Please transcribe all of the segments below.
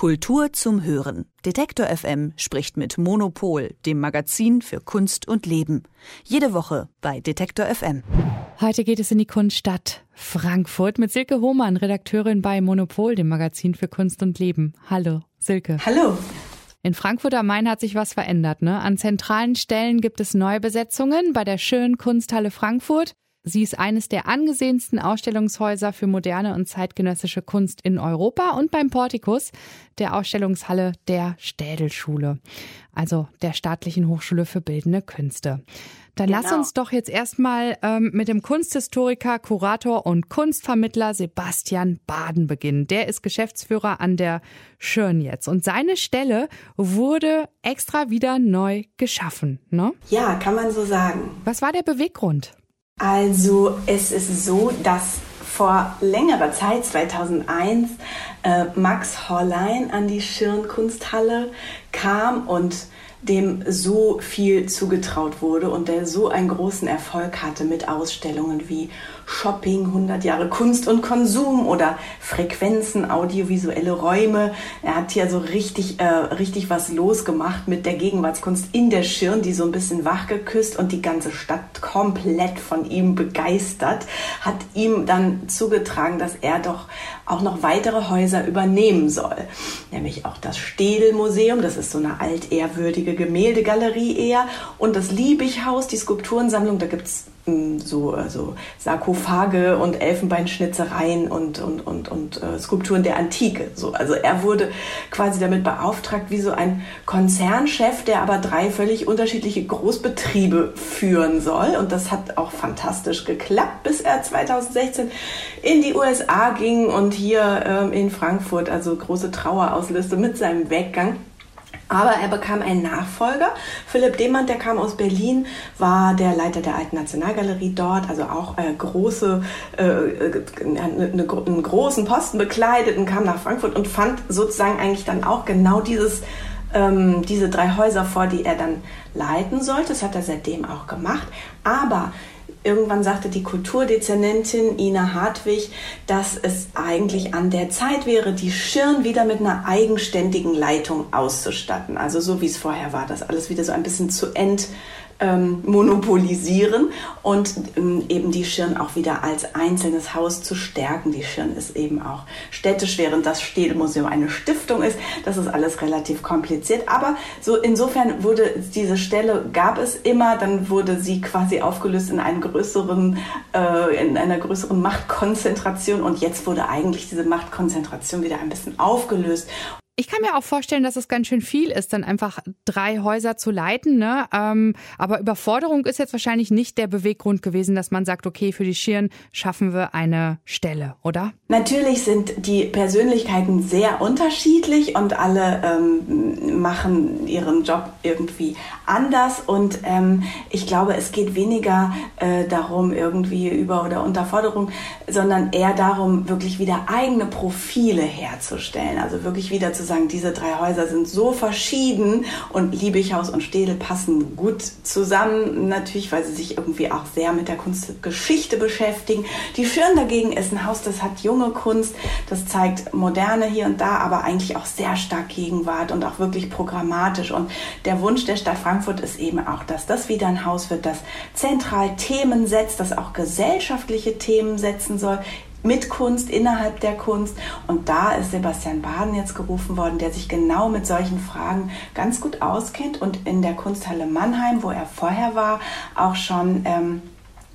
Kultur zum Hören. Detektor FM spricht mit Monopol, dem Magazin für Kunst und Leben. Jede Woche bei Detektor FM. Heute geht es in die Kunststadt Frankfurt mit Silke Hohmann, Redakteurin bei Monopol, dem Magazin für Kunst und Leben. Hallo, Silke. Hallo. In Frankfurt am Main hat sich was verändert. Ne? An zentralen Stellen gibt es Neubesetzungen bei der schönen Kunsthalle Frankfurt. Sie ist eines der angesehensten Ausstellungshäuser für moderne und zeitgenössische Kunst in Europa und beim Portikus, der Ausstellungshalle der Städelschule, also der staatlichen Hochschule für bildende Künste. Dann genau. lass uns doch jetzt erstmal ähm, mit dem Kunsthistoriker, Kurator und Kunstvermittler Sebastian Baden beginnen. Der ist Geschäftsführer an der Schirn jetzt und seine Stelle wurde extra wieder neu geschaffen, ne? Ja, kann man so sagen. Was war der Beweggrund? Also es ist so, dass vor längerer Zeit, 2001, äh, Max Horlein an die Schirn Kunsthalle kam und dem so viel zugetraut wurde und der so einen großen Erfolg hatte mit Ausstellungen wie Shopping, 100 Jahre Kunst und Konsum oder Frequenzen, audiovisuelle Räume. Er hat hier so richtig, äh, richtig was losgemacht mit der Gegenwartskunst in der Schirn, die so ein bisschen wach geküsst und die ganze Stadt komplett von ihm begeistert, hat ihm dann zugetragen, dass er doch auch noch weitere Häuser übernehmen soll. Nämlich auch das Städelmuseum, das ist so eine altehrwürdige Gemäldegalerie eher, und das Liebighaus, die Skulpturensammlung, da gibt's so also Sarkophage und Elfenbeinschnitzereien und, und, und, und äh, Skulpturen der Antike. So, also er wurde quasi damit beauftragt, wie so ein Konzernchef, der aber drei völlig unterschiedliche Großbetriebe führen soll. Und das hat auch fantastisch geklappt, bis er 2016 in die USA ging und hier ähm, in Frankfurt also große Trauer auslöste mit seinem Weggang. Aber er bekam einen Nachfolger. Philipp Demand, der kam aus Berlin, war der Leiter der Alten Nationalgalerie dort, also auch äh, große, äh, äh eine, einen großen Posten bekleidet und kam nach Frankfurt und fand sozusagen eigentlich dann auch genau dieses ähm, diese drei Häuser vor, die er dann leiten sollte. Das hat er seitdem auch gemacht. Aber Irgendwann sagte die Kulturdezernentin Ina Hartwig, dass es eigentlich an der Zeit wäre, die Schirn wieder mit einer eigenständigen Leitung auszustatten. Also so wie es vorher war, das alles wieder so ein bisschen zu ent ähm, monopolisieren und ähm, eben die Schirn auch wieder als einzelnes Haus zu stärken. Die Schirn ist eben auch städtisch, während das Städelmuseum eine Stiftung ist. Das ist alles relativ kompliziert. Aber so insofern wurde diese Stelle, gab es immer, dann wurde sie quasi aufgelöst in einen größeren, äh, in einer größeren Machtkonzentration und jetzt wurde eigentlich diese Machtkonzentration wieder ein bisschen aufgelöst ich kann mir auch vorstellen, dass es ganz schön viel ist, dann einfach drei Häuser zu leiten. Ne? Ähm, aber Überforderung ist jetzt wahrscheinlich nicht der Beweggrund gewesen, dass man sagt, okay, für die Schirn schaffen wir eine Stelle, oder? Natürlich sind die Persönlichkeiten sehr unterschiedlich und alle ähm, machen ihren Job irgendwie anders. Und ähm, ich glaube, es geht weniger äh, darum, irgendwie über- oder Unterforderung, sondern eher darum, wirklich wieder eigene Profile herzustellen. Also wirklich wieder zu sagen, diese drei Häuser sind so verschieden und Liebighaus und Städel passen gut zusammen, natürlich, weil sie sich irgendwie auch sehr mit der Kunstgeschichte beschäftigen. Die Schirn dagegen ist ein Haus, das hat junge Kunst, das zeigt Moderne hier und da, aber eigentlich auch sehr stark Gegenwart und auch wirklich programmatisch. Und der Wunsch der Stadt Frankfurt ist eben auch, dass das wieder ein Haus wird, das zentral Themen setzt, das auch gesellschaftliche Themen setzen soll, mit Kunst, innerhalb der Kunst. Und da ist Sebastian Baden jetzt gerufen worden, der sich genau mit solchen Fragen ganz gut auskennt und in der Kunsthalle Mannheim, wo er vorher war, auch schon ähm,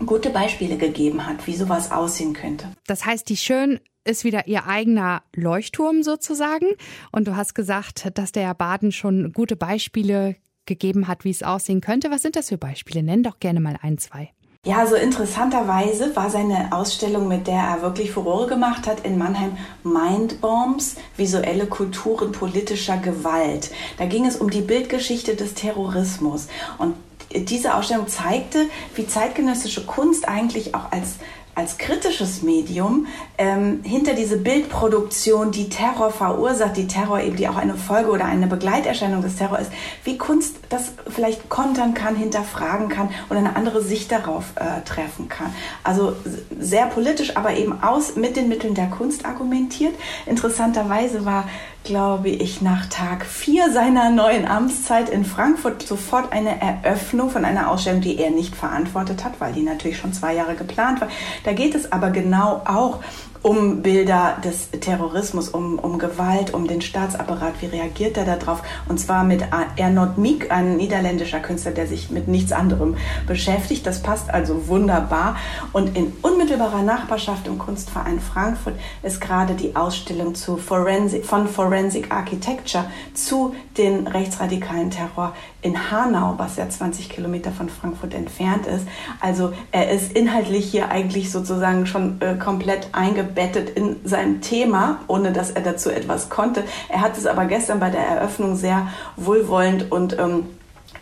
gute Beispiele gegeben hat, wie sowas aussehen könnte. Das heißt, die Schön ist wieder ihr eigener Leuchtturm sozusagen. Und du hast gesagt, dass der Baden schon gute Beispiele gegeben hat, wie es aussehen könnte. Was sind das für Beispiele? Nenn doch gerne mal ein, zwei. Ja, so interessanterweise war seine Ausstellung, mit der er wirklich Furore gemacht hat, in Mannheim Mindbombs, visuelle Kulturen politischer Gewalt. Da ging es um die Bildgeschichte des Terrorismus. Und diese Ausstellung zeigte, wie zeitgenössische Kunst eigentlich auch als als kritisches Medium ähm, hinter diese Bildproduktion, die Terror verursacht, die Terror eben, die auch eine Folge oder eine Begleiterscheinung des Terror ist, wie Kunst das vielleicht kontern kann, hinterfragen kann oder eine andere Sicht darauf äh, treffen kann. Also sehr politisch, aber eben aus mit den Mitteln der Kunst argumentiert. Interessanterweise war glaube ich, nach Tag vier seiner neuen Amtszeit in Frankfurt sofort eine Eröffnung von einer Ausstellung, die er nicht verantwortet hat, weil die natürlich schon zwei Jahre geplant war. Da geht es aber genau auch um Bilder des Terrorismus, um, um Gewalt, um den Staatsapparat. Wie reagiert er darauf? Und zwar mit Ernot Miek, ein niederländischer Künstler, der sich mit nichts anderem beschäftigt. Das passt also wunderbar. Und in unmittelbarer Nachbarschaft im Kunstverein Frankfurt ist gerade die Ausstellung zu Forensic, von Forensic Architecture zu den rechtsradikalen Terror in Hanau, was ja 20 Kilometer von Frankfurt entfernt ist. Also er ist inhaltlich hier eigentlich sozusagen schon äh, komplett eingebaut eingebettet in sein Thema, ohne dass er dazu etwas konnte. Er hat es aber gestern bei der Eröffnung sehr wohlwollend und ähm,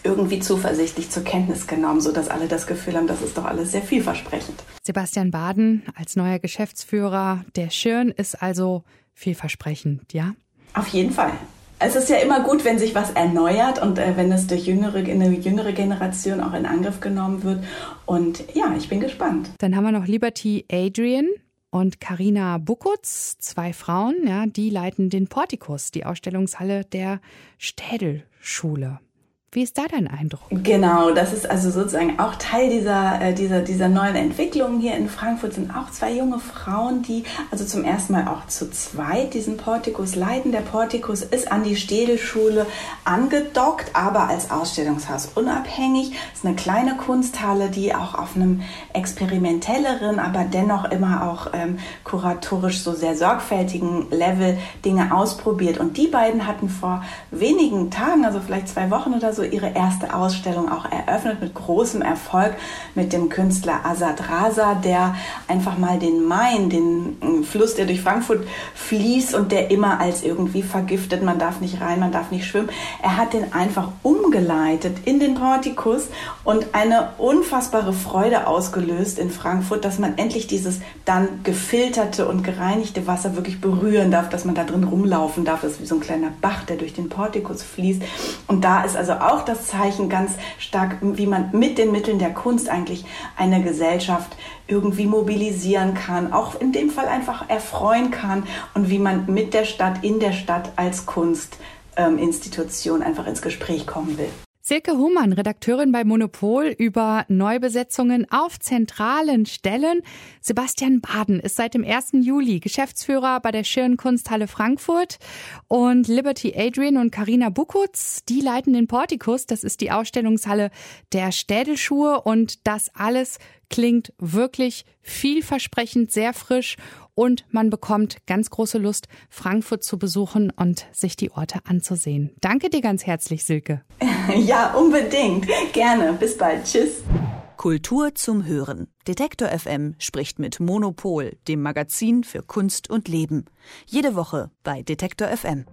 irgendwie zuversichtlich zur Kenntnis genommen, sodass alle das Gefühl haben, das ist doch alles sehr vielversprechend. Sebastian Baden als neuer Geschäftsführer der Schirn ist also vielversprechend, ja? Auf jeden Fall. Es ist ja immer gut, wenn sich was erneuert und äh, wenn es durch jüngere, eine jüngere Generation auch in Angriff genommen wird. Und ja, ich bin gespannt. Dann haben wir noch Liberty Adrian und Karina Bukutz, zwei Frauen, ja, die leiten den Portikus, die Ausstellungshalle der Städelschule. Wie ist da dein Eindruck? Genau, das ist also sozusagen auch Teil dieser, äh, dieser, dieser neuen Entwicklung hier in Frankfurt sind auch zwei junge Frauen, die also zum ersten Mal auch zu zweit diesen Portikus leiten. Der Portikus ist an die Städelschule angedockt, aber als Ausstellungshaus unabhängig. Es ist eine kleine Kunsthalle, die auch auf einem experimentelleren, aber dennoch immer auch ähm, kuratorisch so sehr sorgfältigen Level Dinge ausprobiert. Und die beiden hatten vor wenigen Tagen, also vielleicht zwei Wochen oder so, ihre erste Ausstellung auch eröffnet mit großem Erfolg mit dem Künstler Azad Raza, der einfach mal den Main, den äh, Fluss, der durch Frankfurt fließt und der immer als irgendwie vergiftet, man darf nicht rein, man darf nicht schwimmen. Er hat den einfach umgeleitet in den Portikus und eine unfassbare Freude ausgelöst in Frankfurt, dass man endlich dieses dann gefilterte und gereinigte Wasser wirklich berühren darf, dass man da drin rumlaufen darf. Das ist wie so ein kleiner Bach, der durch den Portikus fließt. Und da ist also auch auch das Zeichen ganz stark, wie man mit den Mitteln der Kunst eigentlich eine Gesellschaft irgendwie mobilisieren kann, auch in dem Fall einfach erfreuen kann und wie man mit der Stadt, in der Stadt als Kunstinstitution ähm, einfach ins Gespräch kommen will. Silke Humann, Redakteurin bei Monopol über Neubesetzungen auf zentralen Stellen. Sebastian Baden ist seit dem 1. Juli Geschäftsführer bei der Schirn Kunsthalle Frankfurt und Liberty Adrian und Karina Bukutz, die leiten den Portikus. Das ist die Ausstellungshalle der Städelschuhe und das alles klingt wirklich vielversprechend, sehr frisch und man bekommt ganz große Lust, Frankfurt zu besuchen und sich die Orte anzusehen. Danke dir ganz herzlich, Silke. Ja, unbedingt. Gerne. Bis bald. Tschüss. Kultur zum Hören. Detektor FM spricht mit Monopol, dem Magazin für Kunst und Leben. Jede Woche bei Detektor FM.